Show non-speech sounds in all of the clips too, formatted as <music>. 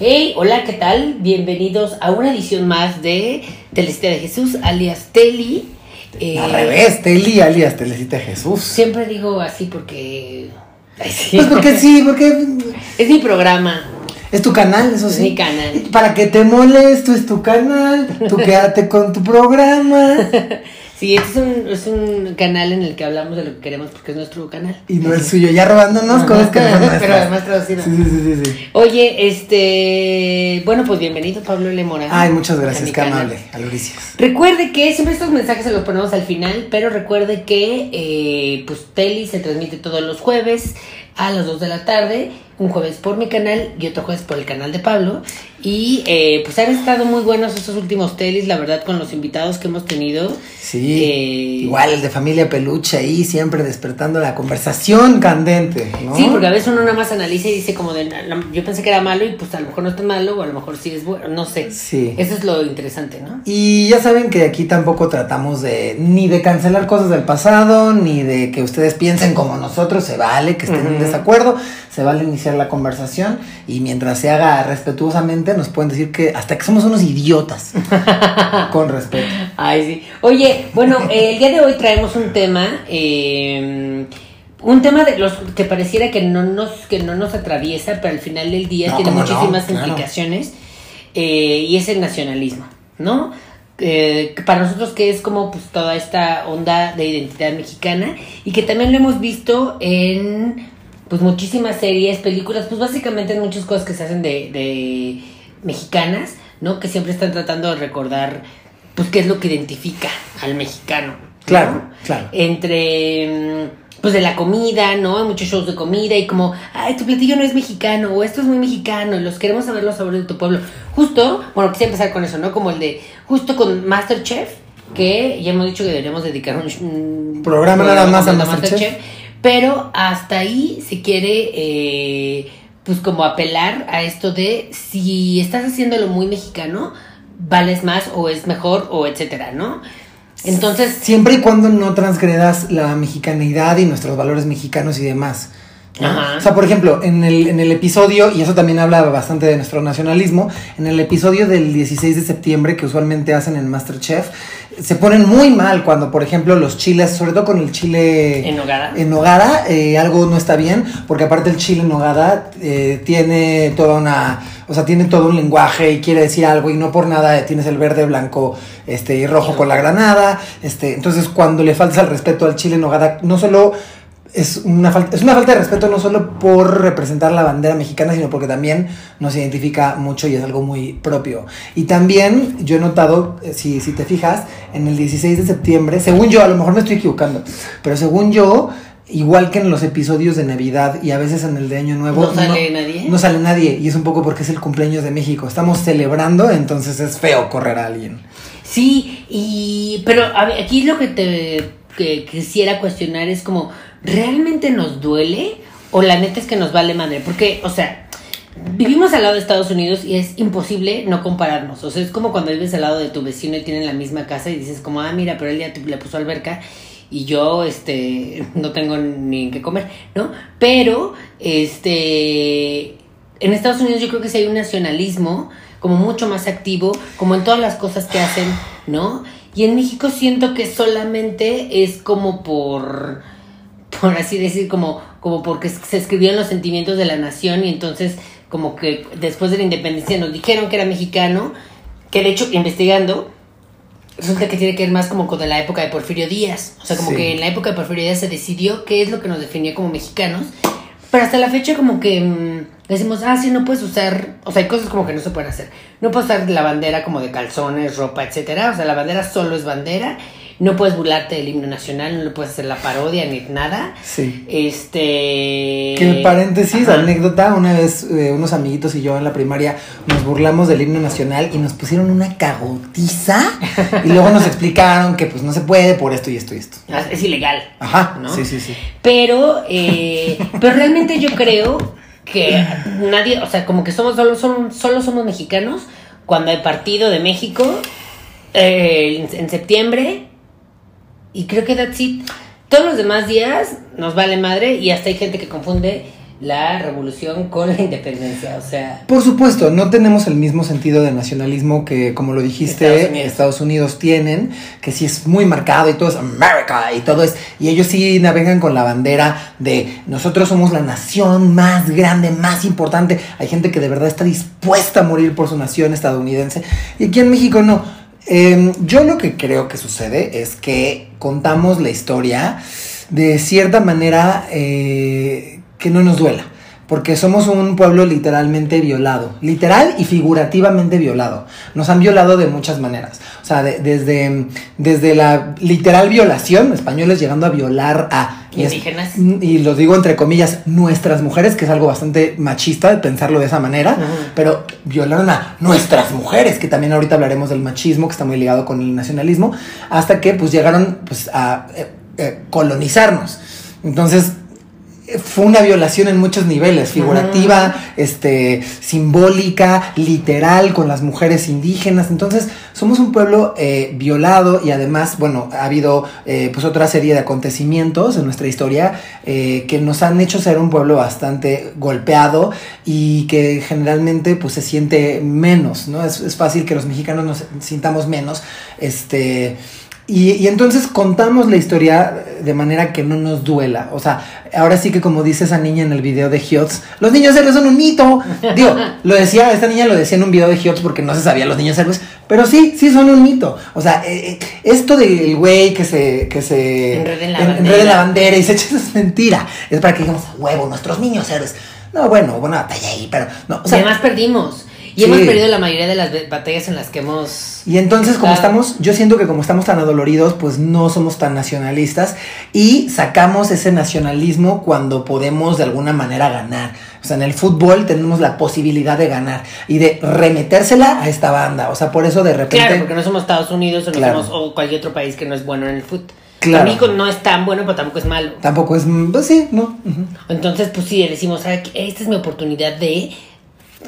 Hey, hola, ¿qué tal? Bienvenidos a una edición más de Telecita de Jesús, alias Teli. Eh, Al revés, Teli, alias Telecita de Jesús. Siempre digo así porque... Ay, sí. Pues porque sí, porque... Es mi programa. Es tu canal, eso sí. Es mi canal. Para que te moles, tú es tu canal, tú quédate con tu programa. <laughs> Sí, este es un, es un canal en el que hablamos de lo que queremos porque es nuestro canal. Y no el suyo, ya robándonos cosas que no Pero además traducido. Sí, sí, sí, sí, Oye, este. Bueno, pues bienvenido, Pablo Lemora. Ay, muchas gracias, qué amable, Aloricias. Recuerde que siempre estos mensajes se los ponemos al final, pero recuerde que, eh, pues, Teli se transmite todos los jueves a las 2 de la tarde, un jueves por mi canal y otro jueves por el canal de Pablo. Y eh, pues han estado muy buenos estos últimos telis, la verdad, con los invitados que hemos tenido. Sí. Eh, igual el de familia peluche ahí, siempre despertando la conversación candente. ¿no? Sí, porque a veces uno nada más analiza y dice como de, yo pensé que era malo y pues a lo mejor no está malo o a lo mejor sí es bueno, no sé. Sí. Eso es lo interesante, ¿no? Y ya saben que aquí tampoco tratamos de ni de cancelar cosas del pasado, ni de que ustedes piensen como nosotros, se vale que estén en desacuerdo, se vale iniciar la conversación y mientras se haga respetuosamente nos pueden decir que hasta que somos unos idiotas. <laughs> con respeto. Ay, sí. Oye, bueno, el día de hoy traemos un tema, eh, un tema de los que pareciera que no nos, que no nos atraviesa, pero al final del día tiene muchísimas implicaciones, eh, y es el nacionalismo, ¿no? Eh, para nosotros que es como pues toda esta onda de identidad mexicana y que también lo hemos visto en pues muchísimas series, películas, pues básicamente en muchas cosas que se hacen de, de mexicanas, ¿no? Que siempre están tratando de recordar pues qué es lo que identifica al mexicano. Claro, claro. Entre mm, pues de la comida, ¿no? Hay muchos shows de comida y como, ay, tu platillo no es mexicano, o esto es muy mexicano, y los queremos saber los sabores de tu pueblo. Justo, bueno, quisiera empezar con eso, ¿no? Como el de, justo con Masterchef, que ya hemos dicho que deberíamos dedicar un, programa, nada más a Masterchef. pero hasta ahí se quiere, eh, pues como apelar a esto de si estás haciéndolo muy mexicano, vales más o es mejor o etcétera, ¿no? Entonces... Siempre y cuando no transgredas la mexicanidad y nuestros valores mexicanos y demás. O sea, por ejemplo, en el, en el episodio, y eso también habla bastante de nuestro nacionalismo, en el episodio del 16 de septiembre que usualmente hacen en Masterchef, se ponen muy mal cuando, por ejemplo, los chiles, sobre todo con el chile en nogada, en nogada eh, algo no está bien, porque aparte el chile en nogada eh, tiene toda una, o sea, tiene todo un lenguaje y quiere decir algo y no por nada tienes el verde, blanco, este y rojo con la granada, este, entonces cuando le faltas el respeto al chile en nogada, no solo es una, falta, es una falta de respeto no solo por representar la bandera mexicana, sino porque también nos identifica mucho y es algo muy propio. Y también yo he notado, eh, si, si te fijas, en el 16 de septiembre, según yo, a lo mejor me estoy equivocando, pero según yo, igual que en los episodios de Navidad y a veces en el de Año Nuevo. No sale nadie. No sale nadie y es un poco porque es el cumpleaños de México. Estamos celebrando, entonces es feo correr a alguien. Sí, y pero aquí lo que te que quisiera cuestionar es como ¿realmente nos duele? O la neta es que nos vale madre. Porque, o sea, vivimos al lado de Estados Unidos y es imposible no compararnos. O sea, es como cuando vives al lado de tu vecino y tienen la misma casa y dices como, ah, mira, pero él ya le puso alberca y yo, este, no tengo ni en qué comer, ¿no? Pero, este, en Estados Unidos yo creo que sí hay un nacionalismo como mucho más activo, como en todas las cosas que hacen, ¿no? Y en México siento que solamente es como por por así decir, como, como porque se escribieron los sentimientos de la nación y entonces como que después de la independencia nos dijeron que era mexicano, que de hecho investigando resulta que tiene que ver más como con la época de Porfirio Díaz, o sea, como que en la época de Porfirio Díaz se decidió qué es lo que nos definía como mexicanos, pero hasta la fecha como que mm, decimos, ah, sí, no puedes usar, o sea, hay cosas como que no se pueden hacer, no puedes usar la bandera como de calzones, ropa, etcétera, o sea, la bandera solo es bandera no puedes burlarte del himno nacional, no le puedes hacer la parodia ni nada. Sí. Este. Que paréntesis, anécdota, una vez eh, unos amiguitos y yo en la primaria nos burlamos del himno nacional y nos pusieron una cagotiza <laughs> y luego nos explicaron que pues no se puede por esto y esto y esto. Ah, es ilegal. Ajá, ¿no? Sí, sí, sí. Pero, eh, pero realmente yo creo que nadie, o sea, como que somos solo, solo somos mexicanos cuando hay partido de México eh, en septiembre y creo que that's it. Todos los demás días nos vale madre y hasta hay gente que confunde la revolución con la independencia, o sea... Por supuesto, no tenemos el mismo sentido de nacionalismo que, como lo dijiste, Estados Unidos. Estados Unidos tienen, que sí es muy marcado y todo es America y todo es, y ellos sí navegan con la bandera de nosotros somos la nación más grande, más importante. Hay gente que de verdad está dispuesta a morir por su nación estadounidense y aquí en México no. Eh, yo lo que creo que sucede es que contamos la historia de cierta manera eh, que no nos duela. Porque somos un pueblo literalmente violado, literal y figurativamente violado. Nos han violado de muchas maneras. O sea, de- desde, desde la literal violación, españoles llegando a violar a Indígenas. y lo digo entre comillas, nuestras mujeres, que es algo bastante machista de pensarlo de esa manera, pero violaron a nuestras mujeres, que también ahorita hablaremos del machismo, que está muy ligado con el nacionalismo, hasta que pues llegaron pues a eh, eh, colonizarnos. Entonces, fue una violación en muchos niveles, figurativa, este, simbólica, literal, con las mujeres indígenas. Entonces, somos un pueblo eh, violado y además, bueno, ha habido eh, pues otra serie de acontecimientos en nuestra historia eh, que nos han hecho ser un pueblo bastante golpeado y que generalmente pues se siente menos, ¿no? Es, es fácil que los mexicanos nos sintamos menos, este... Y, y entonces contamos la historia de manera que no nos duela. O sea, ahora sí que como dice esa niña en el video de Hiots, los niños héroes son un mito. Digo, lo decía, esta niña lo decía en un video de Hiots porque no se sabía los niños héroes, pero sí, sí son un mito. O sea, eh, eh, esto del güey que se, que se Enreda en la en- bandera. la y se echa es mentira. Es para que digamos, "A huevo, nuestros niños héroes. No, bueno, batalla ahí, pero no. O sea, además perdimos. Y Sí. hemos perdido la mayoría de las batallas en las que hemos... Y entonces, como estamos, yo siento que como estamos tan adoloridos, pues no somos tan nacionalistas y sacamos ese nacionalismo cuando podemos de alguna manera ganar. O sea, en el fútbol tenemos la posibilidad de ganar y de remetérsela a esta banda. O sea, por eso de repente. Claro, porque no somos Estados Unidos o no Claro. somos o cualquier otro país que no es bueno en el fútbol. Claro. México no es tan bueno, pero tampoco es malo. Tampoco es. Pues sí, no. Entonces, pues sí, decimos, "Ah, esta es mi oportunidad de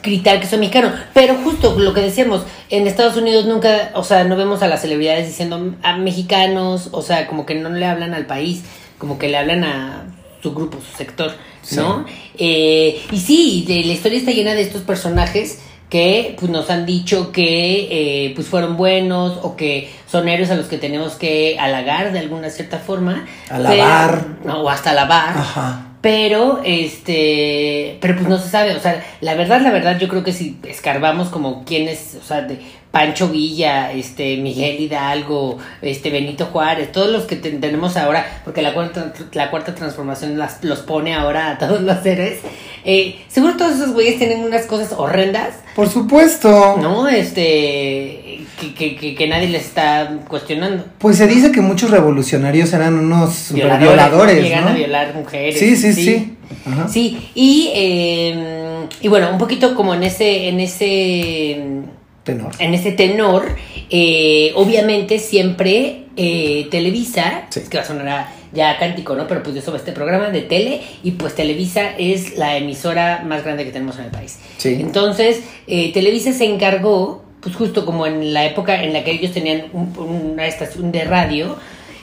gritar que soy mexicano. Pero justo lo que decíamos, en Estados Unidos nunca, o sea, no vemos a las celebridades diciendo a mexicanos, o sea, como que no le hablan al país, como que le hablan a su grupo, su sector, ¿no? Eh, y sí, de- la historia está llena de estos personajes que pues nos han dicho que eh, pues fueron buenos o que son héroes a los que tenemos que halagar de alguna cierta forma. Alabar. Pero- no, o hasta alabar. Ajá. Pero, este, pero pues no se sabe, o sea, la verdad, la verdad, yo creo que si escarbamos como quién es, o sea, de Pancho Villa, este, Miguel Hidalgo, este, Benito Juárez, todos los que te- tenemos ahora, porque la cuarta, la cuarta transformación las, los pone ahora a todos los seres, eh, seguro todos esos güeyes tienen unas cosas horrendas, Por supuesto. ¿no? Este, que, que, que, que nadie les está cuestionando. Pues se dice que muchos revolucionarios eran unos super Violadores, ¿no? Llegan ¿no? a violar mujeres. Sí, sí, sí. Ajá. Sí, y, eh, y bueno, un poquito como en ese, en ese, Tenor. en ese tenor, eh, obviamente siempre eh, Televisa, Sí. es que va a sonar a- ya cántico, ¿no? Pero pues yo sobre este programa de tele y pues Televisa es la emisora más grande que tenemos en el país. Sí. Entonces, eh, Televisa se encargó, pues justo como en la época en la que ellos tenían un- una estación de radio,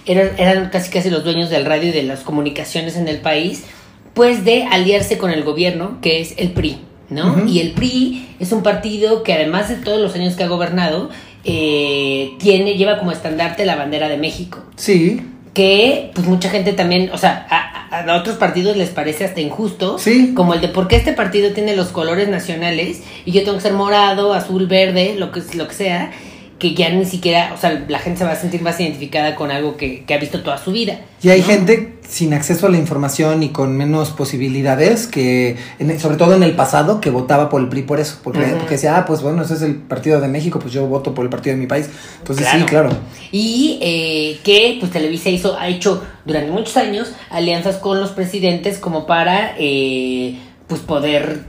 eran, eran casi casi los dueños del radio y de las comunicaciones en el país, pues de aliarse con el gobierno, que es el PRI, ¿no? Y el PRI es un partido que además de todos los años que ha gobernado, eh, tiene, lleva como estandarte la bandera de México. Sí, que pues mucha gente también, o sea, a, a- otros partidos les parece hasta injusto, Sí. como el de por qué este partido tiene los colores nacionales y yo tengo que ser morado, azul, verde, lo que lo que sea, que ya ni siquiera, o sea, la gente se va a sentir más identificada con algo que, que ha visto toda su vida. Y hay ¿no? gente sin acceso a la información y con menos posibilidades que, en- sobre todo en el pasado, que votaba por el PRI por eso. Porque, decía, ah, pues bueno, ese es el partido de México, pues yo voto por el partido de mi país. Entonces sí, claro. Y eh, que pues Televisa hizo, ha hecho durante muchos años alianzas con los presidentes como para eh, pues poder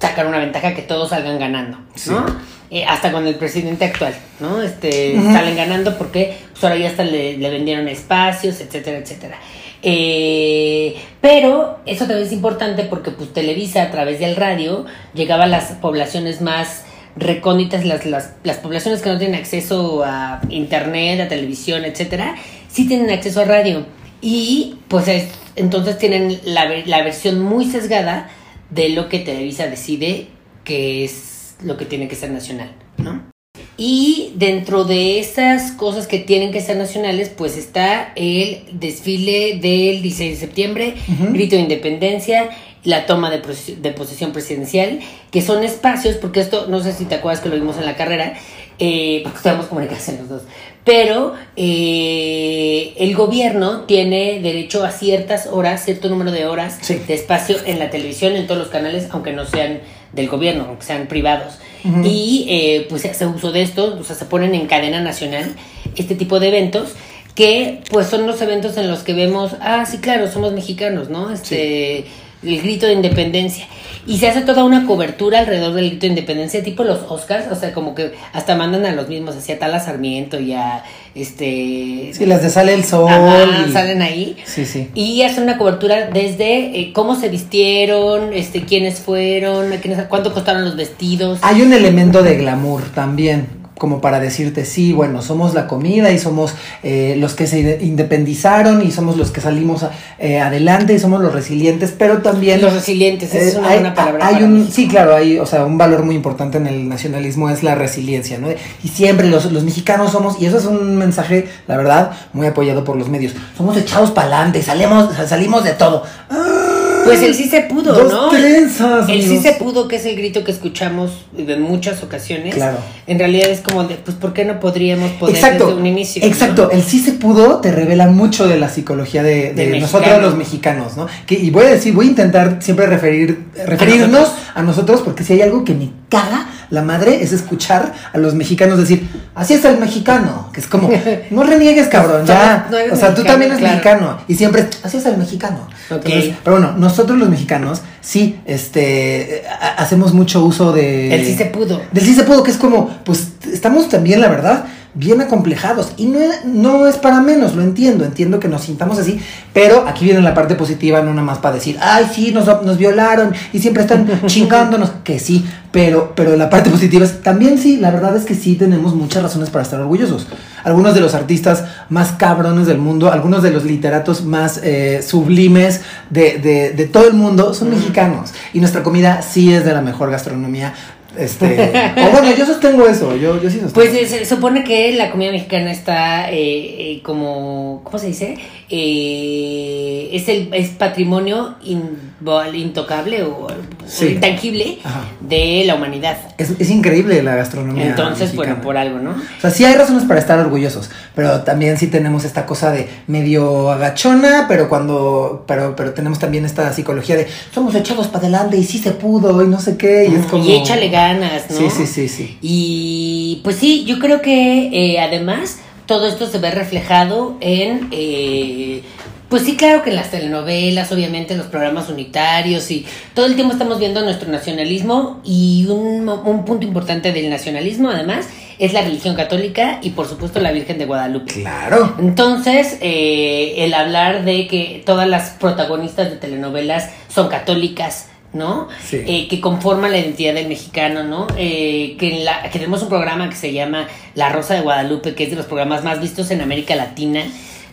sacar una ventaja que todos salgan ganando, ¿no? Sí. Eh, hasta con el presidente actual, ¿no? Este, salen ganando porque pues ahora ya hasta le, le vendieron espacios, etcétera, etcétera. Eh, pero eso también es importante porque pues Televisa a través del radio llegaba a las poblaciones más recónditas, las, las, las poblaciones que no tienen acceso a internet, a televisión, etcétera, sí tienen acceso a radio. Y pues es- entonces tienen la, la versión muy sesgada de lo que Televisa decide que es lo que tiene que ser nacional, ¿no? Y dentro de esas cosas que tienen que ser nacionales, pues está el desfile del 16 de septiembre, grito de independencia, la toma de, de, posesión presidencial, que son espacios, porque esto, no sé si te acuerdas que lo vimos en la carrera, eh, porque estamos comunicados los dos, pero eh, el gobierno tiene derecho a ciertas horas, cierto número de horas de espacio en la televisión, en todos los canales, aunque no sean del gobierno, aunque sean privados. Y eh, pues se hace uso de esto, o sea, se ponen en cadena nacional este tipo de eventos que pues son los eventos en los que vemos, ah, sí, claro, somos mexicanos, ¿no? Este, el grito de independencia. Y se hace toda una cobertura alrededor del grito de independencia, tipo los Oscars, o sea, como que hasta mandan a los mismos, hacia Tala Sarmiento y a este. Sí, las de Sale el Sol. salen ahí. Sí, sí. Y hacen una cobertura desde eh, cómo se vistieron, este, quiénes fueron, quiénes, cuánto costaron los vestidos. Hay un elemento de glamour también como para decirte, sí, bueno, somos la comida y somos eh, los que se independizaron y somos los que salimos eh, adelante y somos los resilientes, pero también... Los resilientes, esa es una buena palabra. Hay un, sí, claro, hay, o sea, un valor muy importante en el nacionalismo es la resiliencia, ¿no? Y siempre los, los mexicanos somos, y eso es un mensaje, la verdad, muy apoyado por los medios, somos echados para adelante, salimos, salimos de todo. Pues el sí se pudo, Dos ¿no? Trenzas, el sí se pudo, que es el grito que escuchamos en muchas ocasiones. Claro. En realidad es como de, pues, ¿por qué no podríamos poder exacto, desde un inicio? Exacto, el sí se pudo te revela mucho de la psicología de, de, nosotros los mexicanos, ¿no? Que, y voy a decir, voy a intentar siempre referir, referirnos a nosotros, porque si hay algo que me caga la madre es escuchar a los mexicanos decir, así es el mexicano, que es como, no reniegues, cabrón, <laughs> ya. o sea, tú también eres mexicano. Y siempre, así es el mexicano. pero bueno, nosotros los mexicanos, sí, este, hacemos mucho uso de... El sí se pudo. Del sí se pudo, que es como, pues, estamos también, la verdad, bien acomplejados. Y no, no es para menos, lo entiendo, entiendo que nos sintamos así, pero aquí viene la parte positiva, no nada más para decir, ay, sí, nos, nos violaron y siempre están <laughs> chingándonos, que sí, pero, pero la parte positiva es, también sí, la verdad es que sí tenemos muchas razones para estar orgullosos. Algunos de los artistas más cabrones del mundo, algunos de los literatos más eh, sublimes de, de, de todo el mundo son mexicanos. Y nuestra comida sí es de la mejor gastronomía este, <laughs> o bueno, yo sostengo eso, yo, yo sí sostengo. Pues se supone que la comida mexicana está eh, eh, como, ¿cómo se dice? Eh, es el es patrimonio intocable o, intangible de la humanidad. Es, increíble la gastronomía. Entonces, bueno, por algo, ¿no? O sea, sí hay razones para estar orgullosos, pero también sí tenemos esta cosa de medio agachona, pero cuando, pero, pero tenemos también esta psicología de somos echados para adelante y sí se pudo y no sé qué, y es como... Y échale ganas, ¿no? Sí, sí, sí, sí. Y pues sí, yo creo que eh, además todo esto se ve reflejado en, eh, pues sí, claro que en las telenovelas, obviamente en los programas unitarios y todo el tiempo estamos viendo nuestro nacionalismo y un, un punto importante del nacionalismo además es la religión católica y por supuesto la Virgen de Guadalupe. Claro. Entonces, eh, el hablar de que todas las protagonistas de telenovelas son católicas, ¿no? Eh, que conforma la identidad del mexicano, ¿no? Eh, que, la, que tenemos un programa que se llama La Rosa de Guadalupe, que es de los programas más vistos en América Latina,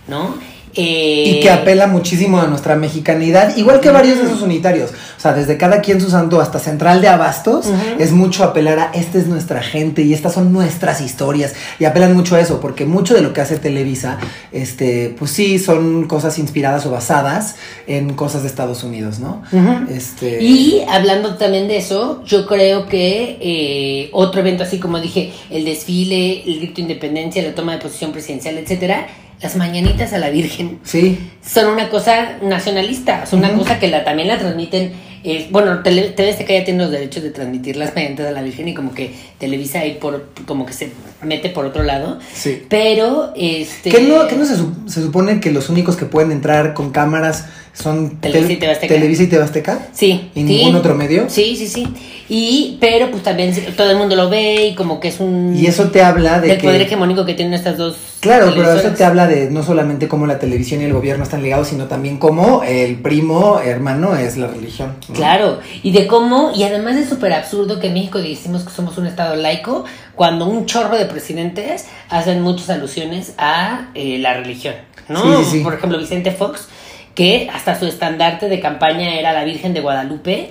¿no? Y que apela muchísimo a nuestra mexicanidad, igual que varios de esos unitarios. O sea, desde cada quien su santo hasta Central de Abastos, es mucho apelar a esta es nuestra gente y estas son nuestras historias. Y apelan mucho a eso, porque mucho de lo que hace Televisa, este, pues sí, son cosas inspiradas o basadas en cosas de Estados Unidos, ¿no? este... Y hablando también de eso, yo creo que eh, otro evento así como dije, el desfile, el grito de independencia, la toma de posición presidencial, etcétera, las mañanitas a la Virgen sí. son una cosa nacionalista, son una cosa que la, también la transmiten. Eh, bueno, TV que ya tiene los derechos de transmitir las mañanitas a la Virgen y como que Televisa ahí por, como que se mete por otro lado. Sí. Pero, este... ¿Qué no, no se, se supone que los únicos que pueden entrar con cámaras son Televisa y Tebasteca. Televisa y Tebasteca. Sí. ¿Y ningún otro medio? Sí, sí, sí. Y, pero pues también todo el mundo lo ve y como que es un... Y eso te habla de del poder hegemónico que tienen estas dos... Claro, pero eso te habla de no solamente cómo la televisión y el gobierno están ligados, sino también cómo el primo hermano es la religión. Claro, y de cómo, y además es súper absurdo que en México decimos que somos un estado laico, cuando un chorro de presidentes hacen muchas alusiones a eh, la religión, ¿no? Sí, sí, Por ejemplo, Vicente Fox que hasta su estandarte de campaña era la Virgen de Guadalupe.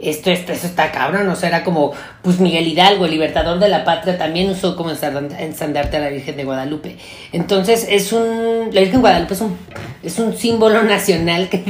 esto, esto, eso está cabrón, o sea, era como, pues Miguel Hidalgo, el libertador de la patria, también usó como estandarte a la Virgen de Guadalupe. Entonces, es un, la Virgen de Guadalupe es un, es un símbolo <laughs> nacional que,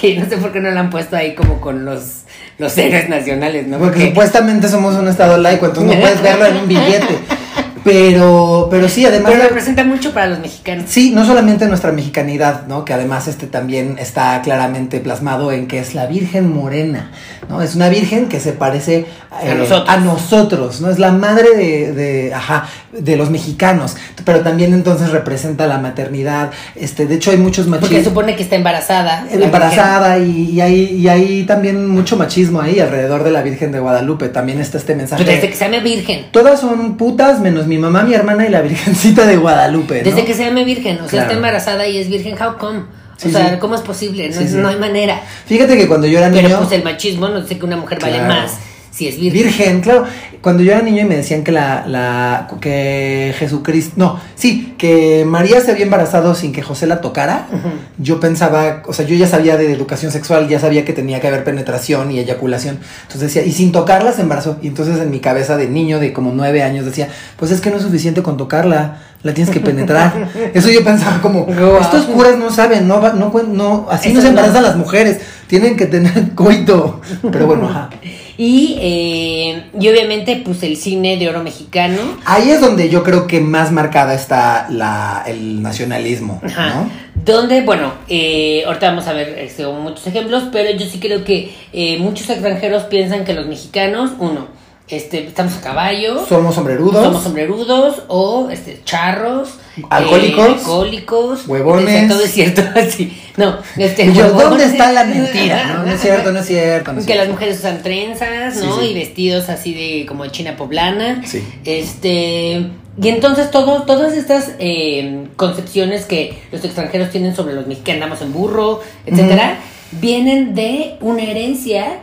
que no sé por qué no la han puesto ahí como con los, los héroes nacionales, ¿no? Porque, supuestamente somos un estado laico, entonces no puedes verlo en un billete. <laughs> Pero, pero sí, además. Pero representa mucho para los mexicanos. Sí, no solamente nuestra mexicanidad, ¿no? Que además este también está claramente plasmado en que es la Virgen Morena, ¿no? Es una virgen que se parece a, eh, nosotros. a nosotros, ¿no? Es la madre de, de, ajá, de los mexicanos. Pero también entonces representa la maternidad. Este, de hecho, hay muchos machismos. Porque supone que está embarazada. Embarazada y, y, hay, y hay también mucho machismo ahí alrededor de la Virgen de Guadalupe. También está este mensaje. Pero desde que se llame virgen. Todas son putas menos mi mamá, mi hermana y la Virgencita de Guadalupe. ¿no? Desde que se llame virgen, o sea, está embarazada y es virgen, how come? o sea, ¿cómo es posible? No, no, hay manera. Fíjate que cuando yo era niño. Pero pues el machismo, no sé que una mujer vale más si es virgen. Virgen, claro. Cuando yo era niño y me decían que la, la que Jesucristo, no, sí, que María se había embarazado sin que José la tocara, yo pensaba, o sea, yo ya sabía de educación sexual, ya sabía que tenía que haber penetración y eyaculación. Entonces decía, y sin tocarla se embarazó. Y entonces en mi cabeza de niño de como nueve años decía, pues es que no es suficiente con tocarla, la tienes que penetrar. <laughs> Eso yo pensaba como, estos curas no saben, no, no, no así no se embarazan las mujeres, tienen que tener <laughs> coito. Pero bueno, ajá. Y, eh, y obviamente, pues el cine de oro mexicano. Ahí es donde yo creo que más marcada está la, el nacionalismo. ¿no? Donde, bueno, eh, ahorita vamos a ver este, muchos ejemplos, pero yo sí creo que eh, muchos extranjeros piensan que los mexicanos, uno, este, estamos a caballo. Somos sombrerudos. Somos sombrerudos o este, charros. Alcohólicos. Eh, alcohólicos. Huevones. Todo es cierto. <laughs> Sí. No, este, Yo, ¿Dónde está la mentira? No, no es cierto, no es cierto. No es que cierto. las mujeres usan trenzas, ¿no? Sí, sí. Y vestidos así de como de china poblana. Sí. Este. Y entonces todo, todas estas eh, concepciones que los extranjeros tienen sobre los mexicanos, andamos en burro, etcétera, vienen de una herencia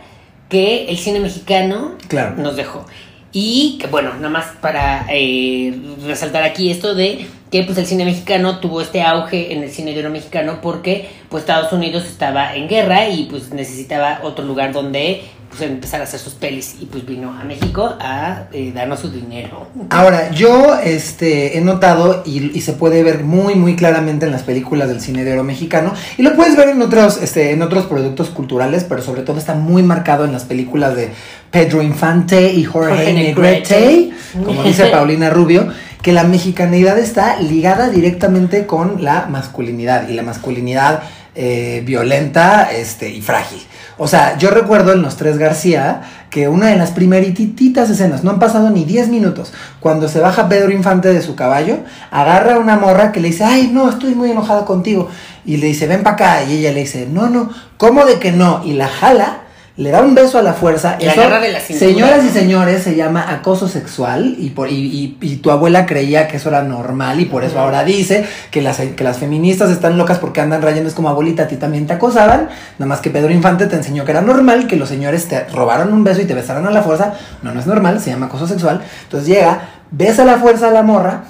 que el cine mexicano Claro. nos dejó. Y que bueno, nada más para eh, resaltar aquí esto de que pues el cine mexicano tuvo este auge en el cine de oro mexicano porque pues Estados Unidos estaba en guerra y pues necesitaba otro lugar donde pues empezar a hacer sus pelis y pues vino a México a eh, darnos su dinero. Ahora, yo este, he notado y, y se puede ver muy, muy claramente en las películas del cine de oro mexicano y lo puedes ver en otros, este, en otros productos culturales, pero sobre todo está muy marcado en las películas de Pedro Infante y Jorge, Jorge Negrete, Negrete. como dice <laughs> Paulina Rubio, que la mexicanidad está ligada directamente con la masculinidad y la masculinidad eh, violenta este, y frágil. O sea, yo recuerdo en Los Tres García que una de las primerititas escenas, no han pasado ni 10 minutos, cuando se baja Pedro Infante de su caballo, agarra a una morra que le dice, ay, no, estoy muy enojada contigo. Y le dice, ven para acá. Y ella le dice, no, no, ¿cómo de que no? Y la jala, le da un beso a la fuerza. La agarra de la señoras y señores, se llama acoso sexual y, por, y, y- y tu abuela creía que eso era normal y por eso ahora dice que las, que las feministas están locas porque andan rayando. Es como abuelita, a ti también te acosaban. Nada más que Pedro Infante te enseñó que era normal que los señores te robaron un beso y te besaron a la fuerza. No, no es normal, se llama acoso sexual. Entonces llega, besa a la fuerza a la morra,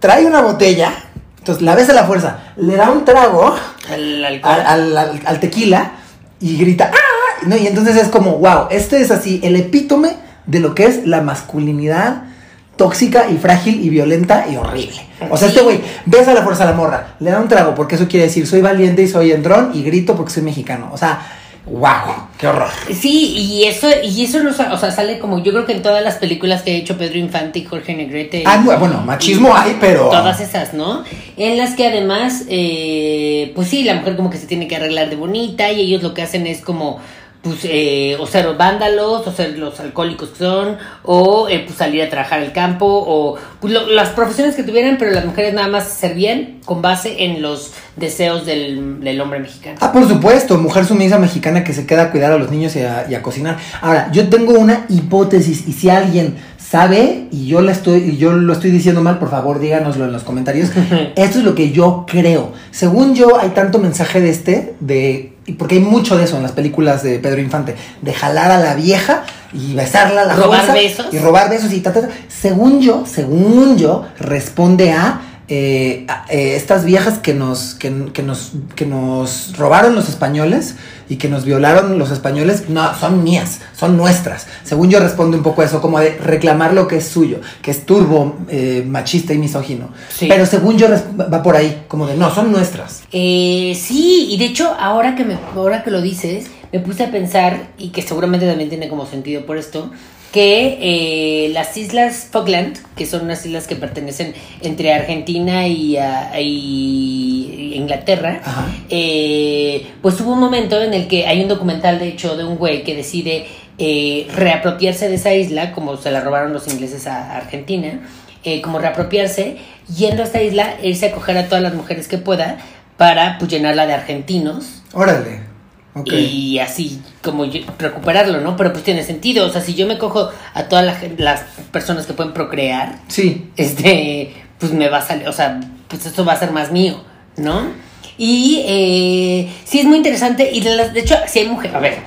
trae una botella. Entonces la besa a la fuerza, le da un trago al- al tequila y grita ¡Ah! ¿No? Y entonces es como, wow, este es así, el epítome de lo que es la masculinidad tóxica y frágil y violenta y horrible. O sea, Sí. este güey besa a la fuerza a la morra, le da un trago porque eso quiere decir soy valiente y soy endrón y grito porque soy mexicano. O sea, wow, qué horror. Sí, y eso, y eso no, o sea, sale como yo creo que en todas las películas que ha hecho Pedro Infante y Jorge Negrete. Ah, bueno, machismo hay, pero... Todas esas, ¿no? En las que además, eh, pues sí, la mujer como que se tiene que arreglar de bonita y ellos lo que hacen es como, pues, eh, o ser vándalos, o ser los alcohólicos que son, o eh, pues salir a trabajar al campo, o pues, lo- las profesiones que tuvieran, pero las mujeres nada más servían con base en los deseos del, del hombre mexicano. Ah, por supuesto, mujer sumisa mexicana que se queda a cuidar a los niños y a, y a cocinar. Ahora, yo tengo una hipótesis y si alguien sabe y yo la estoy y yo lo estoy diciendo mal, por favor, díganoslo en los comentarios. <laughs> Esto es lo que yo creo. Según yo, hay tanto mensaje de este de y porque hay mucho de eso en las películas de Pedro Infante, de jalar a la vieja y besarla a la Robar besos. y robar besos y ta, ta, ta. Según yo, según yo, responde a eh, eh, estas viejas que nos, que, que nos, que nos robaron los españoles y que nos violaron los españoles, no, son mías, son nuestras. Según yo responde un poco a eso, como de reclamar lo que es suyo, que es turbo, eh, machista y misógino. Sí. Pero según yo va por ahí, como de, no, son nuestras. Eh, sí, y de hecho, ahora que, me, ahora que lo dices, me puse a pensar, y que seguramente también tiene como sentido por esto, que eh, las islas Falkland, que son unas islas que pertenecen entre Argentina y, ah, y Inglaterra, eh, pues hubo un momento en el que hay un documental, de hecho, de un güey que decide eh, reapropiarse de esa isla, como se la robaron los ingleses a Argentina, eh, como reapropiarse, yendo a esta isla, irse a coger a todas las mujeres que pueda para pues, llenarla de argentinos Órale. Y así como yo- recuperarlo, ¿no? Pero pues tiene sentido, o sea, si yo me cojo a todas la las personas que pueden procrear, Sí. este, pues me va a salir, o sea, pues esto va a ser más mío, ¿no? Y eh, sí es muy interesante y de, las- de hecho, si hay mujeres, a ver,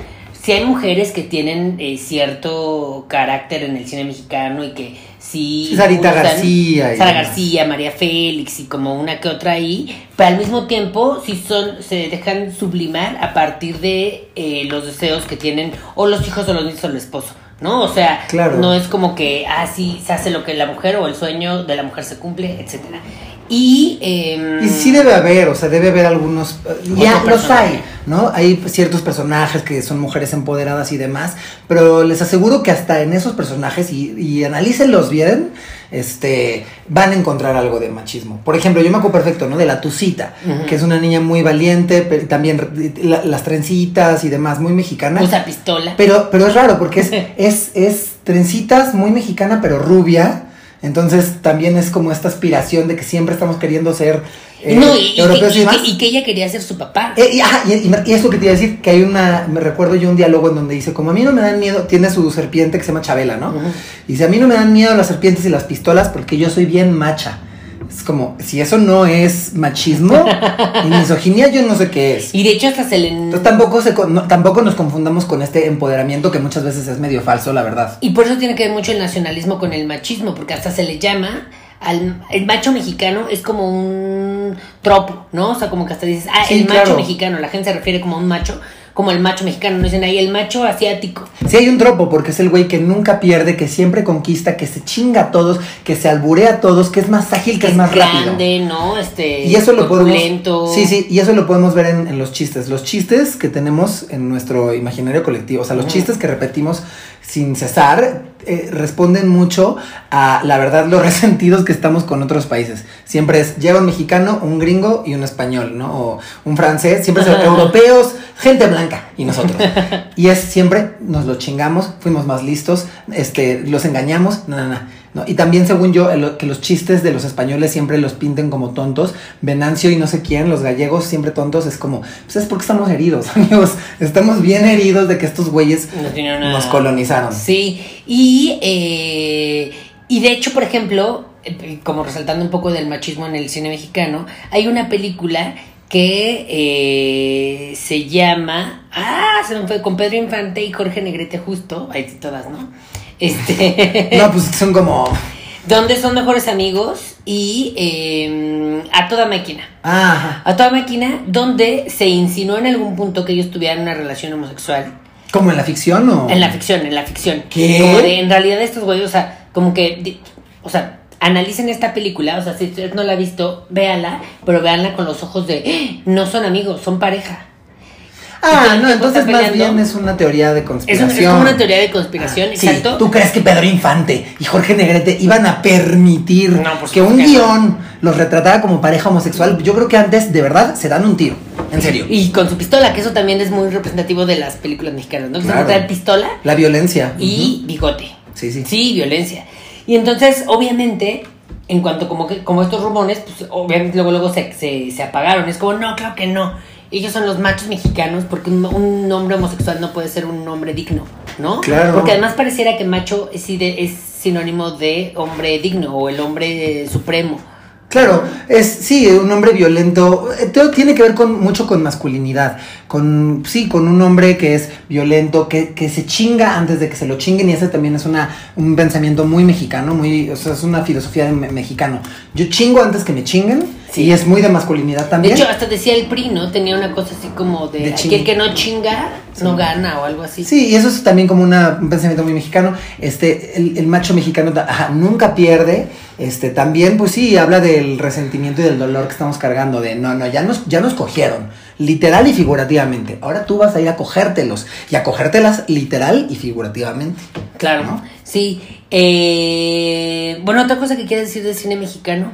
si hay mujeres que tienen eh, cierto carácter en el cine mexicano y que sí... Sarita gustan, García Sara. García, María Félix y como una que otra ahí, pero al mismo tiempo sí son, se dejan sublimar a partir de eh, los deseos que tienen o los hijos o los niños o el esposo. ¿No? O sea, Claro. no es como que, ah, sí, se hace lo que la mujer o el sueño de la mujer se cumple, etcétera. Y, em, Y sí debe haber, o sea, debe haber algunos... eh, Ya los hay, ¿no? Hay ciertos personajes que son mujeres empoderadas y demás, pero les aseguro que hasta en esos personajes, y, y analícenlos bien, este, van a encontrar algo de machismo. Por ejemplo, yo me acuerdo perfecto, ¿no? De la Tucita, que es una niña muy valiente, pero también la- las trencitas y demás, muy mexicana. usa pistola. Pero, pero es raro porque es, <laughs> es, es trencitas muy mexicana, pero rubia. Entonces también es como esta aspiración de que siempre estamos queriendo ser eh, no, y, y europeos y, y que- demás. y que ella quería ser su papá. Eh, y, ajá, y, y- y es lo que te iba a decir, que hay una, me recuerdo yo un diálogo en donde dice, como a mí no me dan miedo, tiene su serpiente que se llama Chabela, ¿no? Y dice, a mí no me dan miedo las serpientes y las pistolas porque yo soy bien macha. Es como, si eso no es machismo <laughs> y misoginia, yo no sé qué es. Y de hecho hasta se le... Entonces tampoco, se, no- tampoco nos confundamos con este empoderamiento que muchas veces es medio falso, la verdad. Y por eso tiene que ver mucho el nacionalismo con el machismo, porque hasta se le llama al el macho mexicano es como un tropo, ¿no? O sea, como que hasta dices, ah, Sí, el macho claro. mexicano, la gente se refiere como a un macho, como el macho mexicano, no dicen ahí el macho asiático. Sí hay un tropo, porque es el güey que nunca pierde, que siempre conquista, que se chinga a todos, que se alburea a todos, que es más ágil, que, Que es más rápido. grande, ¿no? Este Y eso lo podemos. Sí, sí, y eso lo podemos ver en, en los chistes. Los chistes que tenemos en nuestro imaginario colectivo, o sea, los chistes que repetimos sin cesar, eh, responden mucho a la verdad, los <laughs> resentidos que estamos con otros países. Siempre es, llega un mexicano, un gringo y un español, ¿no? O un francés, siempre son europeos, gente blanca y nosotros. <laughs> y es siempre, nos lo chingamos, fuimos más listos, este, los engañamos, no, no, no. ¿No? Y también, según yo, el- que los chistes de los españoles siempre los pinten como tontos. Venancio y no sé quién, los gallegos siempre tontos, es como, pues es porque estamos heridos, <laughs> amigos. Estamos bien heridos de que estos güeyes No tiene una- nos colonizaron. Sí, y, eh, y de hecho, por ejemplo, como resaltando un poco del machismo en el cine mexicano, hay una película que eh, se llama, ah, se me fue, con Pedro Infante y Jorge Negrete justo, ahí sí todas, ¿no? Este, <laughs> No, pues son como. donde son mejores amigos y eh, a toda máquina. Ajá. A toda máquina, donde se insinuó en algún punto que ellos tuvieran una relación homosexual. ¿Como en la ficción o.? En la ficción, en la ficción. ¿Qué? Como de, en realidad estos güeyes, o sea, como que, o sea, analicen esta película, o sea, si usted no la ha visto, véala, pero véanla con los ojos de, "Ah, no son amigos, son pareja. Ah, no, entonces más bien es una teoría de Es, conspiración. un- es como una teoría de conspiración, Sí, exacto. ¿tú crees que Pedro Infante y Jorge Negrete iban a permitir No, que un no. guion los retratara como pareja homosexual? Yo creo que antes, de verdad, se dan un tiro. En serio. Y con su pistola, que eso también es muy representativo de las películas mexicanas, ¿no? Que Claro. se pistola La violencia. y bigote. Sí, sí. Sí, violencia. Y entonces, obviamente, en cuanto como que como estos rumores, pues obviamente luego luego se, se, se apagaron. Es como, no, claro que no. Ellos son los machos mexicanos porque un, un hombre homosexual no puede ser un hombre digno, ¿no? Claro. Porque además pareciera que macho es, es sinónimo de hombre digno o el hombre supremo, Claro, es sí, un hombre violento. eh, Todo tiene que ver con mucho con masculinidad. Con, sí, con un hombre que es violento, que, que se chinga antes de que se lo chinguen. Y ese también es una, un pensamiento muy mexicano, muy, o sea, es una filosofía de me- mexicano. Yo chingo antes que me chinguen. Sí. Y es muy de masculinidad De también. hecho, hasta decía el PRI, ¿no? Tenía una cosa así como de, De aquel que no chinga, no gana o algo así. Sí, y eso es también como una- un pensamiento muy mexicano. Este, el, el macho mexicano ajá, nunca pierde. Este, también, pues sí, habla del resentimiento y del dolor que estamos cargando. De no, no, ya nos, ya nos cogieron. Literal y figurativamente. Ahora tú vas a ir a cogértelos. Y a cogértelas literal y figurativamente. Claro, ¿no? sí. Eh, bueno, otra cosa que quieres decir del cine mexicano.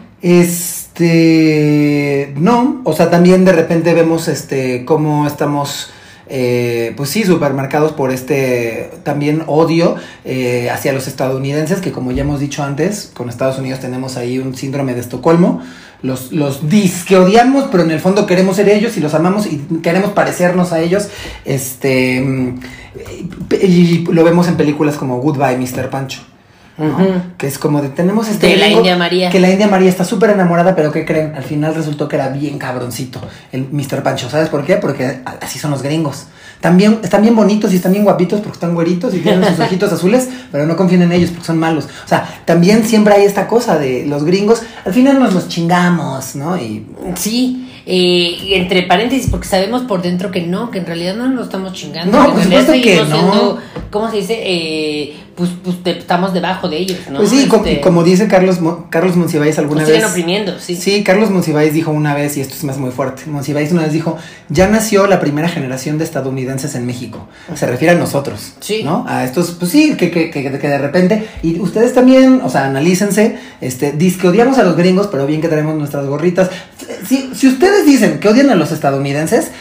Este, no, o sea, también de repente vemos este cómo estamos, eh, pues sí, supermercados por este también odio eh, hacia los estadounidenses, que como ya hemos dicho antes, con Estados Unidos tenemos ahí un síndrome de Estocolmo. Los, los dis que odiamos, pero en el fondo queremos ser ellos y los amamos y queremos parecernos a ellos. Este, mm, y lo vemos en películas como Goodbye, Mr. Pancho. Que es como de tenemos este De la India María. Que la India María está súper enamorada, pero ¿qué creen? Al final resultó que era bien cabroncito el Mr. Pancho. ¿Sabes por qué? Porque así son los gringos. También están bien bonitos y están bien guapitos porque están güeritos y tienen sus <laughs> ojitos azules, pero no confíen en ellos porque son malos. O sea, también siempre hay esta cosa de los gringos, al final nos los chingamos, ¿no? Y Sí, eh, entre paréntesis, porque sabemos por dentro que no, que en realidad no nos estamos chingando. No, que por supuesto que no. siendo, ¿cómo se dice? Eh, pues, pues te- estamos debajo de ellos, ¿no? pues sí, Este, como dice Carlos, Carlos Monsiváis alguna nos vez. siguen oprimiendo, sí. Sí, Carlos Monsiváis dijo una vez, y esto es más muy fuerte, Monsiváis una vez dijo, ya nació la primera generación de estadounidenses en México. Se refiere a nosotros, Sí. ¿no? A estos, pues sí, que, que, que, que de repente, y ustedes también, o sea, analícense, este, dice que odiamos a los gringos, pero bien que traemos nuestras gorritas. Si, si ustedes dicen que odian a los estadounidenses,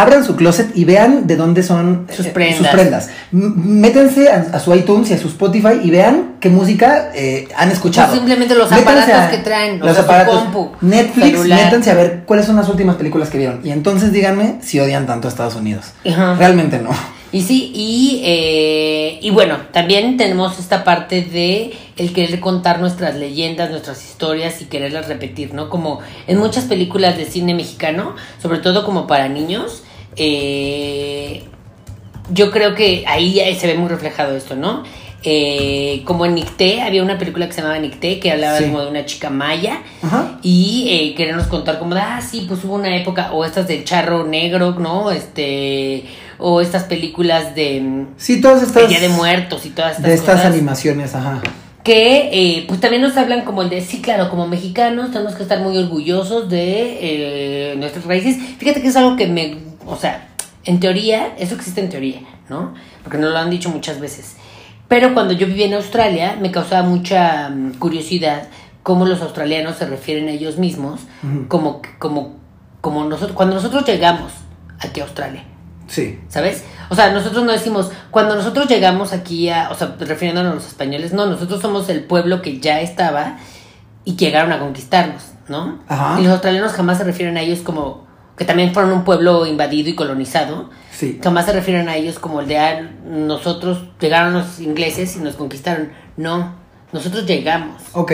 abran su closet y vean de dónde son Sus eh, prendas. sus prendas. M- métanse a, a su iTunes y a su Spotify y vean qué música eh, han escuchado. Pues simplemente los Métanse aparatos que traen, o los sea, aparatos. compu, Netflix, métanse a ver cuáles son las últimas películas que vieron. Y entonces díganme si odian tanto a Estados Unidos. Ajá. Realmente no. Y sí, y, eh, y bueno, también tenemos esta parte de el querer contar nuestras leyendas, nuestras historias y quererlas repetir, ¿no? Como en muchas películas de cine mexicano, sobre todo como para niños, eh, yo creo que ahí se ve muy reflejado esto, ¿no? Eh, como en Nicté, había una película que se llamaba Nicté, que hablaba Sí. como de una chica maya, Ajá. y eh, querernos contar como de, ah, sí, pues hubo una época, o estas del charro negro, ¿no? Este, o estas películas de Sí, todas estas. El Día de Muertos y todas estas De estas cosas. animaciones, ajá. Que eh, pues también nos hablan como el de, sí, claro, como mexicanos tenemos que estar muy orgullosos de eh, nuestras raíces. Fíjate que es algo que me, o sea, en teoría, eso existe en teoría, ¿no? Porque nos lo han dicho muchas veces. Pero cuando yo vivía en Australia, me causaba mucha mm, curiosidad cómo los australianos se refieren a ellos mismos, como, como, como nosotros, cuando nosotros llegamos aquí a Australia. Sí. ¿Sabes? O sea, nosotros no decimos, cuando nosotros llegamos aquí a, o sea, refiriéndonos a los españoles, no, nosotros somos el pueblo que ya estaba y que llegaron a conquistarnos, ¿no? Ajá. Y los australianos jamás se refieren a ellos como que también fueron un pueblo invadido y colonizado. Sí. Jamás se refieren a ellos como el de ah, nosotros llegaron los ingleses y nos conquistaron. No, nosotros llegamos. Ok.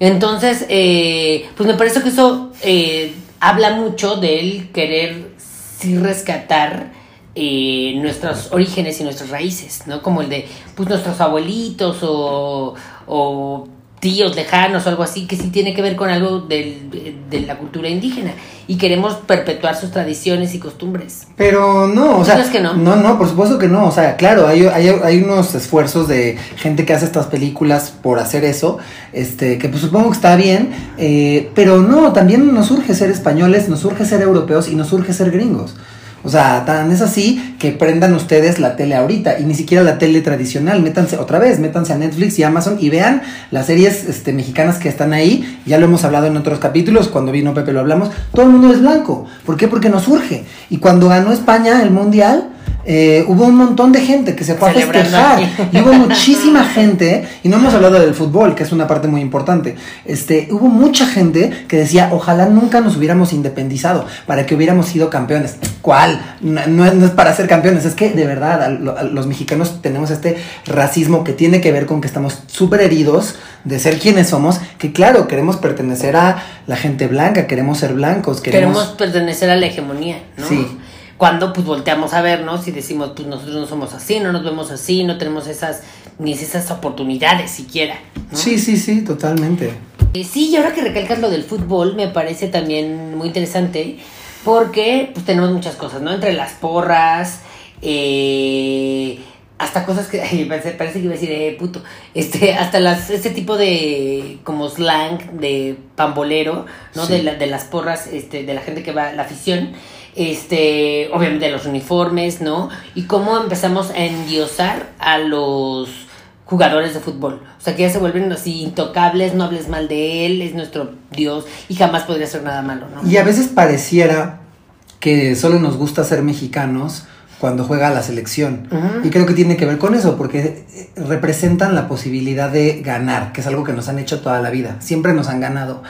Entonces, eh, pues me parece que eso eh, habla mucho del querer sí rescatar eh, nuestros orígenes y nuestras raíces, ¿no? Como el de pues nuestros abuelitos o, o tíos lejanos o algo así, que sí tiene que ver con algo del- de la cultura indígena y queremos perpetuar sus tradiciones y costumbres. Pero no, o sea. ¿Crees que no? No, no, por supuesto que no. O sea, claro, hay, hay, hay unos esfuerzos de gente que hace estas películas por hacer eso. Este, que pues supongo que está bien. eh, pero no, también nos urge ser españoles, nos urge ser europeos y nos urge ser gringos. O sea, tan es así que prendan ustedes la tele ahorita y ni siquiera la tele tradicional. Métanse otra vez, métanse a Netflix y Amazon y vean las series este, mexicanas que están ahí. Ya lo hemos hablado en otros capítulos, cuando vino Pepe lo hablamos. Todo el mundo es blanco. ¿Por qué? Porque nos urge. Y cuando ganó España el Mundial, eh, hubo un montón de gente que se fue a festejar. Y hubo <laughs> muchísima gente, y no hemos hablado del fútbol, que es una parte muy importante. Este, hubo mucha gente que decía, ojalá nunca nos hubiéramos independizado para que hubiéramos sido campeones. ¿cuál? No, no es, no es para ser campeones, es que de verdad a lo- a los mexicanos tenemos este racismo que tiene que ver con que estamos súper heridos de ser quienes somos, que claro, queremos pertenecer a la gente blanca, queremos ser blancos, Queremos, queremos... pertenecer a la hegemonía, ¿no? Sí. Cuando pues volteamos a vernos y decimos, pues nosotros no somos así, no nos vemos así, no tenemos esas, ni esas oportunidades siquiera. ¿no? Sí, sí, sí, totalmente. Sí, y ahora que recalcas lo del fútbol, me parece también muy interesante, porque pues tenemos muchas cosas, ¿no? Entre las porras, eh, hasta cosas que, <laughs> parece, parece que iba a decir, eh, puto, <laughs> este, hasta las, este tipo de, como slang de pambolero, ¿no? Sí. De, la- de las porras, este, de la gente que va, la afición, este, obviamente los uniformes, ¿no? Y cómo empezamos a endiosar a los jugadores de fútbol. O sea, que ya se vuelven así intocables, no hables mal de él, es nuestro Dios y jamás podría hacer nada malo, ¿no? Y a veces pareciera que solo nos gusta ser mexicanos cuando juega la selección. Y creo que tiene que ver con eso, porque eh, representan la posibilidad de ganar, que es algo que nos han hecho toda la vida. Siempre nos han ganado.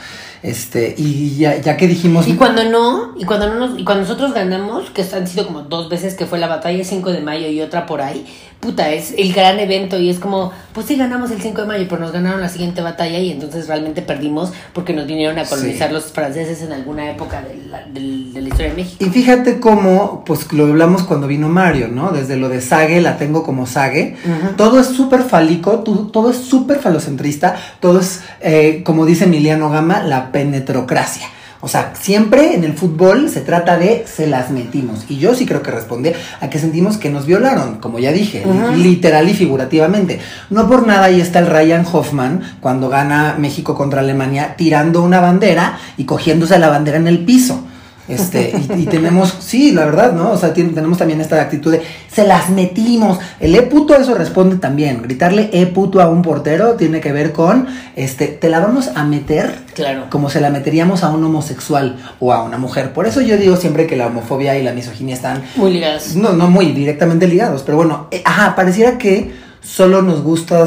Este, y ya, ya que dijimos. Y cuando no, y cuando no nos, y cuando nosotros ganamos, que han sido como dos veces que fue la batalla 5 de mayo y otra por ahí, puta, es el gran evento y es como, pues sí ganamos el 5 de mayo, pero nos ganaron la siguiente batalla y entonces realmente perdimos porque nos vinieron a colonizar Sí. los franceses en alguna época de la, de la historia de México. Y fíjate cómo, pues lo hablamos cuando vino Mario, ¿no? Desde lo de Sage, la tengo como Sage. Ujú. Todo es súper fálico, tu- todo es súper falocentrista, todo es, eh, como dice Emiliano Gama, la penetrocracia. O sea, siempre en el fútbol se trata de se las metimos. Y yo sí creo que responde a que sentimos que nos violaron, como ya dije, literal y figurativamente. No por nada ahí está el Ryan Hoffman cuando gana México contra Alemania tirando una bandera y cogiéndose la bandera en el piso. Este, y, y tenemos, sí, la verdad, ¿no? O sea, tenemos también esta actitud de se las metimos. El e puto eso responde también. Gritarle e puto a un portero tiene que ver con este, te la vamos a meter Claro. como se la meteríamos a un homosexual o a una mujer. Por eso yo digo siempre que la homofobia y la misoginia están Muy ligadas. no, no muy directamente ligados, pero bueno, eh, ajá, pareciera que solo nos gusta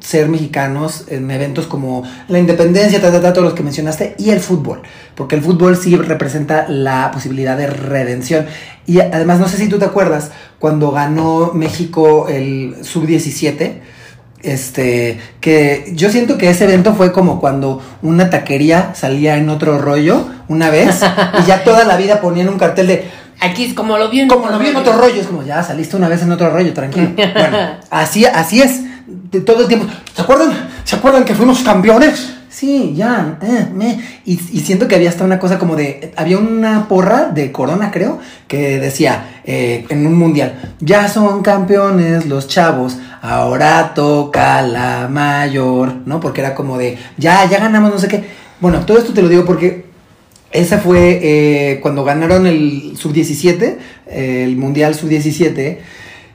ser mexicanos en eventos como la independencia, ta, ta, ta, todos los que mencionaste, y el fútbol, porque el fútbol sí representa la posibilidad de redención. Y además, no sé si tú te acuerdas, cuando ganó México el sub-17, este, que yo siento que ese evento fue como cuando una taquería salía en otro rollo una vez y ya toda la vida ponían un cartel de Aquí es como lo vi en como lo vi en otro rollo, es como ya saliste una vez en otro rollo, tranquilo. <laughs> Bueno, así, así es, de todo el tiempo. ¿Se acuerdan? ¿Se acuerdan que fuimos campeones? Sí, ya, eh, me. Y, y siento que había hasta una cosa como de. Había una porra de Corona, creo, que decía eh, en un mundial: Ya son campeones los chavos, ahora toca la mayor, ¿no? Porque era como de. Ya, ya ganamos, no sé qué. Bueno, todo esto te lo digo porque esa fue eh, cuando ganaron el sub-17, eh, el mundial sub-17.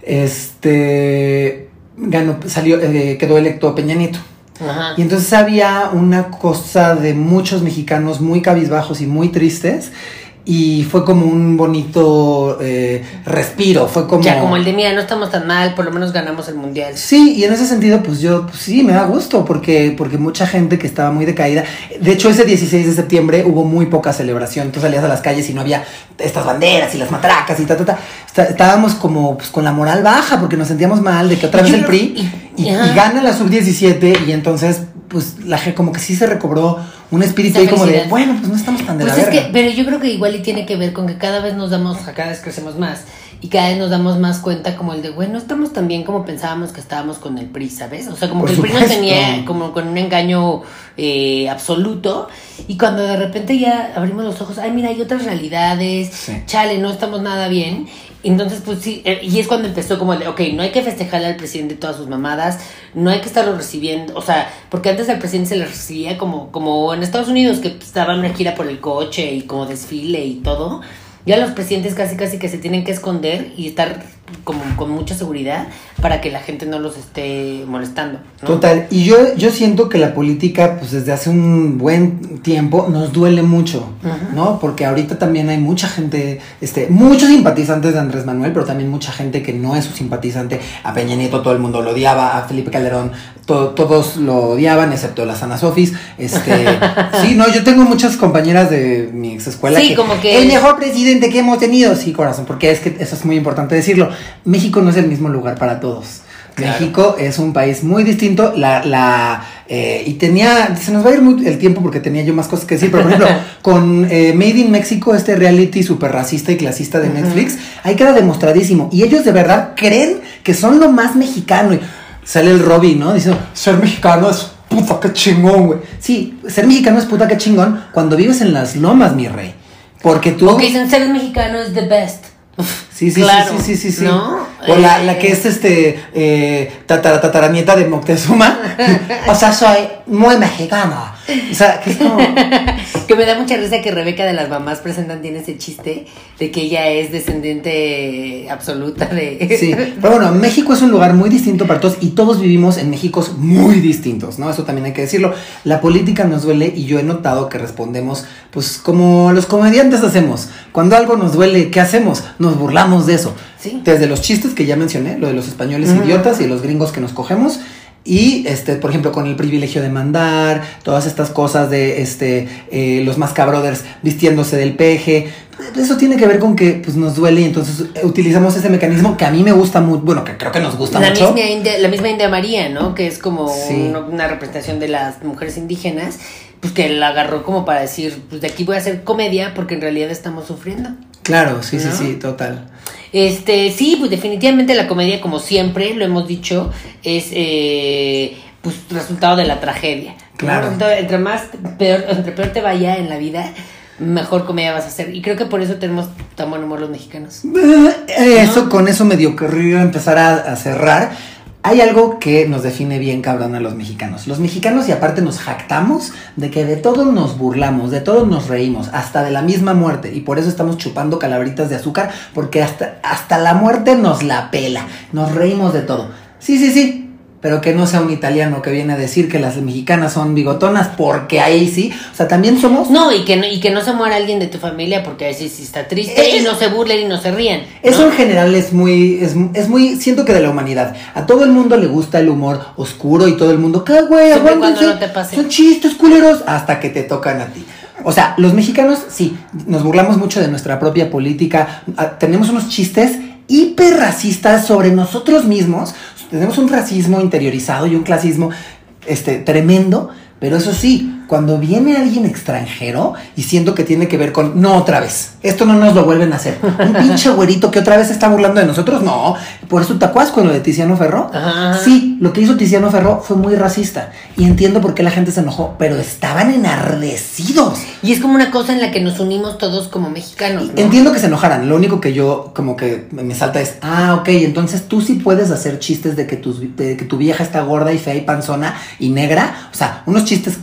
Este. Ganó, salió, eh, quedó electo Peña Nieto. Ajá. Y entonces había una cosa de muchos mexicanos muy cabizbajos y muy tristes. Y fue como un bonito eh, respiro. Fue como. Ya como el de mira, no estamos tan mal, por lo menos ganamos el mundial. Sí, y en ese sentido, pues yo, pues sí, me da gusto, porque, porque mucha gente que estaba muy decaída. De hecho, ese 16 de septiembre hubo muy poca celebración. Tú salías a las calles y no había estas banderas y las matracas y ta, ta, ta. Está- Estábamos como pues, con la moral baja, porque nos sentíamos mal de que otra vez yo el PRI y- y, ajá. y gana la sub-17 y entonces, pues la como que sí se recobró un espíritu ahí como de, bueno, pues no estamos tan de Pues la es verga. que, pero yo creo que igual y tiene que ver con que cada vez nos damos, o sea, cada vez crecemos más y cada vez nos damos más cuenta como el de, güey, no estamos tan bien como pensábamos que estábamos con el PRI, ¿sabes? O sea, como Por que el PRI nos tenía como con un engaño eh, absoluto y cuando de repente ya abrimos los ojos, ay, mira, hay otras realidades, Sí. chale, no estamos nada bien. Entonces, pues sí, eh, y es cuando empezó como el de, ok, no hay que festejarle al presidente todas sus mamadas, no hay que estarlo recibiendo, o sea, porque antes al presidente se le recibía como, como en Estados Unidos, que estaban una gira por el coche y como desfile y todo. Ya los presidentes casi casi que se tienen que esconder y estar como con mucha seguridad para que la gente no los esté molestando. ¿no? Total, y yo, yo siento que la política, pues desde hace un buen tiempo, nos duele mucho. ¿no? Porque ahorita también hay mucha gente, este, muchos simpatizantes de Andrés Manuel, pero también mucha gente que no es su simpatizante. A Peña Nieto todo el mundo lo odiaba, a Felipe Calderón to- todos lo odiaban, excepto las Ana Sofis. Este, <laughs> sí, no, yo tengo muchas compañeras de mi ex escuela Sí, como que- el mejor presidente que hemos tenido, sí, corazón, porque es que eso es muy importante decirlo. México no es el mismo lugar para todos. Claro. México es un país muy distinto. La, la, eh, y tenía, se nos va a ir muy el tiempo porque tenía yo más cosas que decir, pero por ejemplo, <laughs> con eh, Made in Mexico, este reality súper racista y clasista de. Netflix, ahí queda demostradísimo. Y ellos de verdad creen que son lo más mexicano. Y sale el Robin, ¿no? Diciendo, ser mexicano es puta, qué chingón, güey. Sí, ser mexicano es puta, qué chingón cuando vives en las lomas, mi rey. Porque tú... O que dicen ser mexicano es the best. <laughs> Sí, sí, Claro, sí, sí, sí, sí, sí. ¿no? O la, Eh, la que es este eh, tatara, tataranieta de Moctezuma. <laughs> o sea, soy muy mexicana. O sea, que es como. <laughs> Que me da mucha risa que Rebeca de las mamás presentan tiene ese chiste de que ella es descendiente absoluta de... <laughs> Sí, pero bueno, México es un lugar muy distinto para todos y todos vivimos en Méxicos muy distintos, ¿no? Eso también hay que decirlo. La política nos duele y yo he notado que respondemos, pues como los comediantes hacemos. Cuando algo nos duele, ¿qué hacemos? Nos burlamos de eso. Sí. Desde los chistes que ya mencioné, lo de los españoles idiotas y los gringos que nos cogemos. Y, este, por ejemplo, con el privilegio de mandar, todas estas cosas de, este, eh, los Mascabrothers vistiéndose del peje. Eso tiene que ver con que, pues, nos duele y entonces eh, utilizamos ese mecanismo que a mí me gusta mucho, bueno, que creo que nos gusta La mucho. misma, India, la misma India María, ¿no? Que es como Sí. una, una representación de las mujeres indígenas, pues que la agarró como para decir, pues de aquí voy a hacer comedia porque en realidad estamos sufriendo. Claro, sí, sí, ¿No? sí, total. Este, sí, pues definitivamente la comedia, como siempre lo hemos dicho, es eh, pues resultado de la tragedia. Claro. Entre más peor, entre peor te vaya en la vida, mejor comedia vas a hacer. Y creo que por eso tenemos tan buen humor los mexicanos. Eh, Eso, con eso medio querría empezar a, a cerrar. Hay algo que nos define bien cabrón a los mexicanos. Los mexicanos y aparte nos jactamos de que de todo nos burlamos, de todo nos reímos, hasta de la misma muerte. Y por eso estamos chupando calaveritas de azúcar, porque hasta, hasta la muerte nos la pela. Nos reímos de todo. Sí, sí, sí. Pero que no sea un italiano que viene a decir que las mexicanas son bigotonas, porque ahí sí. O sea, también somos No, y que no, y que no se muera alguien de tu familia porque ahí sí, sí está triste Es- y no se burlen y no se rían. ¿no? Eso en general es muy, es, es muy, siento que de la humanidad. A todo el mundo le gusta el humor oscuro y todo el mundo, ¿qué güey? Aguántense. no te pase. Son chistes culeros hasta que te tocan a ti. O sea, los mexicanos sí, nos burlamos mucho de nuestra propia política. Ah, Tenemos unos chistes hiper racistas sobre nosotros mismos. Tenemos un racismo interiorizado y un clasismo este, tremendo. Pero eso sí, cuando viene alguien extranjero y siento que tiene que ver con, no otra vez, esto no nos lo vuelven a hacer. Un <laughs> pinche güerito que otra vez está burlando de nosotros, no. Por eso te acuerdas con lo de Tiziano Ferro. Ajá. Sí, lo que hizo Tiziano Ferro fue muy racista. Y entiendo por qué la gente se enojó, pero estaban enardecidos. Y es como una cosa en la que nos unimos todos como mexicanos. ¿no? Entiendo que se enojaran, lo único que yo como que me salta es, ah, ok, entonces tú sí puedes hacer chistes de que, tus, de que tu vieja está gorda y fea y panzona y negra, o sea, unos chistes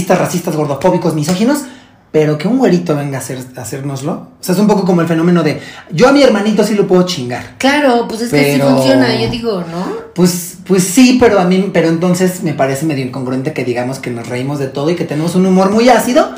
clasistas, racistas, gordofóbicos, misóginos, pero que un güerito venga a, hacer, a hacérnoslo. O sea, es un poco como el fenómeno de, yo a mi hermanito sí lo puedo chingar. Claro, pues es que sí funciona, yo digo, ¿no? Pues, pues sí, pero a mí, pero entonces me parece medio incongruente que digamos que nos reímos de todo y que tenemos un humor muy ácido.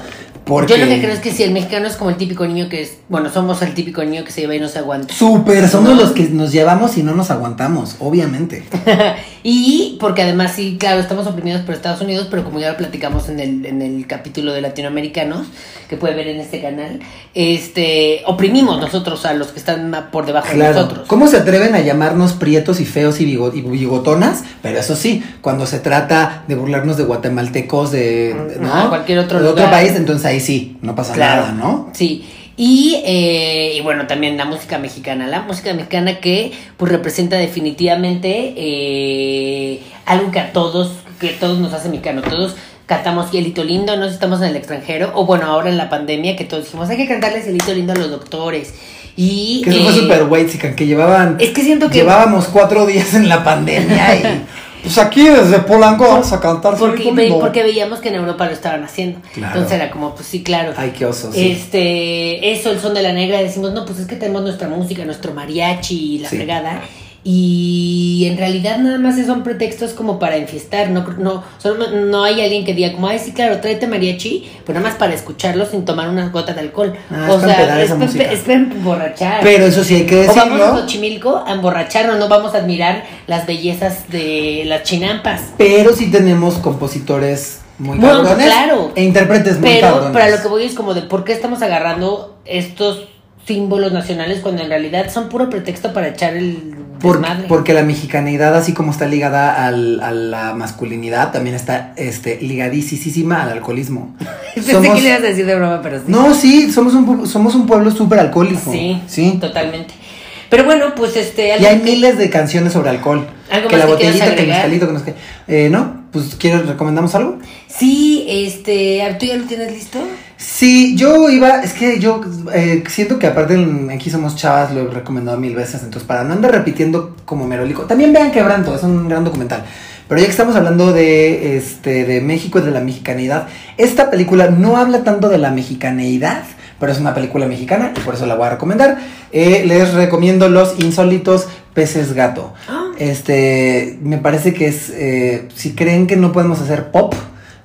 Porque Yo lo que creo es que si el mexicano es como el típico niño que es, bueno, somos el típico niño que se lleva y no se aguanta. Súper, somos ¿No? los que nos llevamos y no nos aguantamos, obviamente. <laughs> y porque además sí, claro, estamos oprimidos por Estados Unidos, pero como ya lo platicamos en el, en el capítulo de latinoamericanos, que puede ver en este canal, este, oprimimos nosotros a los que están por debajo de nosotros. ¿Cómo se atreven a llamarnos prietos y feos y, bigo- y bigotonas? Pero eso sí, cuando se trata de burlarnos de guatemaltecos, de. Ajá, cualquier otro de lugar. país, entonces ahí sí, no pasa Claro. nada, ¿no? Sí. Y, eh, y bueno, también la música mexicana. La música mexicana que pues representa definitivamente eh, algo que a todos, que todos nos hace mexicano. Todos cantamos Cielito Lindo, no estamos en el extranjero, o bueno, ahora en la pandemia que todos dijimos, hay que cantarle Cielito Lindo a los doctores. Y, Que eso fue eh, súper white, que llevaban... Es que siento que... Llevábamos cuatro días en la pandemia y... <laughs> Pues aquí desde Polanco vamos a cantar Porque, ve- porque veíamos que en Europa lo estaban haciendo. Claro. Entonces era como, pues sí, claro. Ay, qué oso, sí. Este, eso, el son de la negra, decimos, no, pues es que tenemos nuestra música, nuestro mariachi y la Sí. fregada. Y en realidad nada más son pretextos como para enfiestar, no, no, solo no, hay alguien que diga como, ay, sí, claro, tráete mariachi, pero nada más para escucharlo sin tomar una gota de alcohol. Ah, o es para sea, es, para emborrachar. Pero eso sí hay que o vamos a decirlo. Xochimilco a emborracharnos, no vamos a admirar las bellezas de las chinampas. Pero sí tenemos compositores muy Bueno, cabrones. claro. E intérpretes muy Pero cabrones. para lo que voy es como de por qué estamos agarrando estos símbolos nacionales cuando en realidad son puro pretexto para echar el Porque, porque la mexicanidad, así como está ligada al- a la masculinidad, también está este, ligadísima al alcoholismo. <laughs> Pensé Somos- que le ibas a decir de broma, pero sí. No, sí, somos un, somos un pueblo súper alcohólico. Sí, Sí. totalmente. Pero bueno, pues este... Y hay que- miles de canciones sobre alcohol. ¿Algo que más la que botellita, que el mezcalito, que no sé qué. Eh, ¿No? Pues, ¿quieres, recomendamos algo? Sí, este... ¿Tú ya lo tienes listo? Sí, yo iba, es que yo eh, siento que aparte en Aquí Somos Chavas lo he recomendado mil veces, entonces para no andar repitiendo como merolico, también vean Quebranto, es un gran documental. Pero ya que estamos hablando de, este, de México y de la mexicanidad, esta película no habla tanto de la mexicaneidad, pero es una película mexicana y por eso la voy a recomendar. Eh, les recomiendo Los Insólitos Peces Gato. Ah. Este, me parece que es, eh, si creen que no podemos hacer pop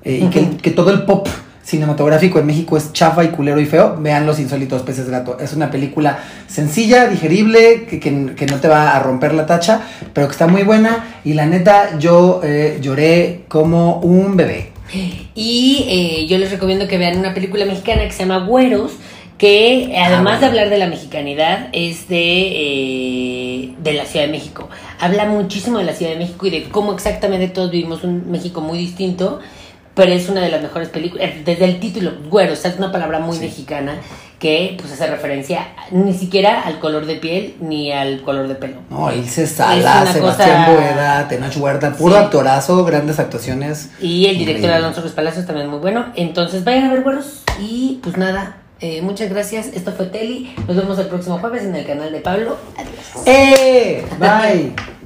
eh, y que, que todo el pop cinematográfico en México es chafa y culero y feo, vean Los Insólitos Peces Gato. Es una película sencilla, digerible, que, que- que no te va a romper la tacha, pero que está muy buena y la neta yo eh, lloré como un bebé. Y eh, yo les recomiendo que vean una película mexicana que se llama Güeros, que además Ah, bueno. de hablar de la mexicanidad, es de, eh, de la Ciudad de México. Habla muchísimo de la Ciudad de México y de cómo exactamente todos vivimos un México muy distinto, pero es una de las mejores películas. eh, Desde el título, Güeros, es una palabra muy mexicana que pues hace referencia ni siquiera al color de piel ni al color de pelo. No, Ilse Sala, Sebastián cosa- Boeda, Tenoch Huerta, puro Sí. actorazo, grandes actuaciones. Y el director. Alonso Ruiz Palacios también muy bueno. Entonces vayan a ver güeros. Y pues nada, eh, muchas gracias. Esto fue Teli. Nos vemos el próximo jueves en el canal de Pablo. Adiós. ¡Eh! Bye.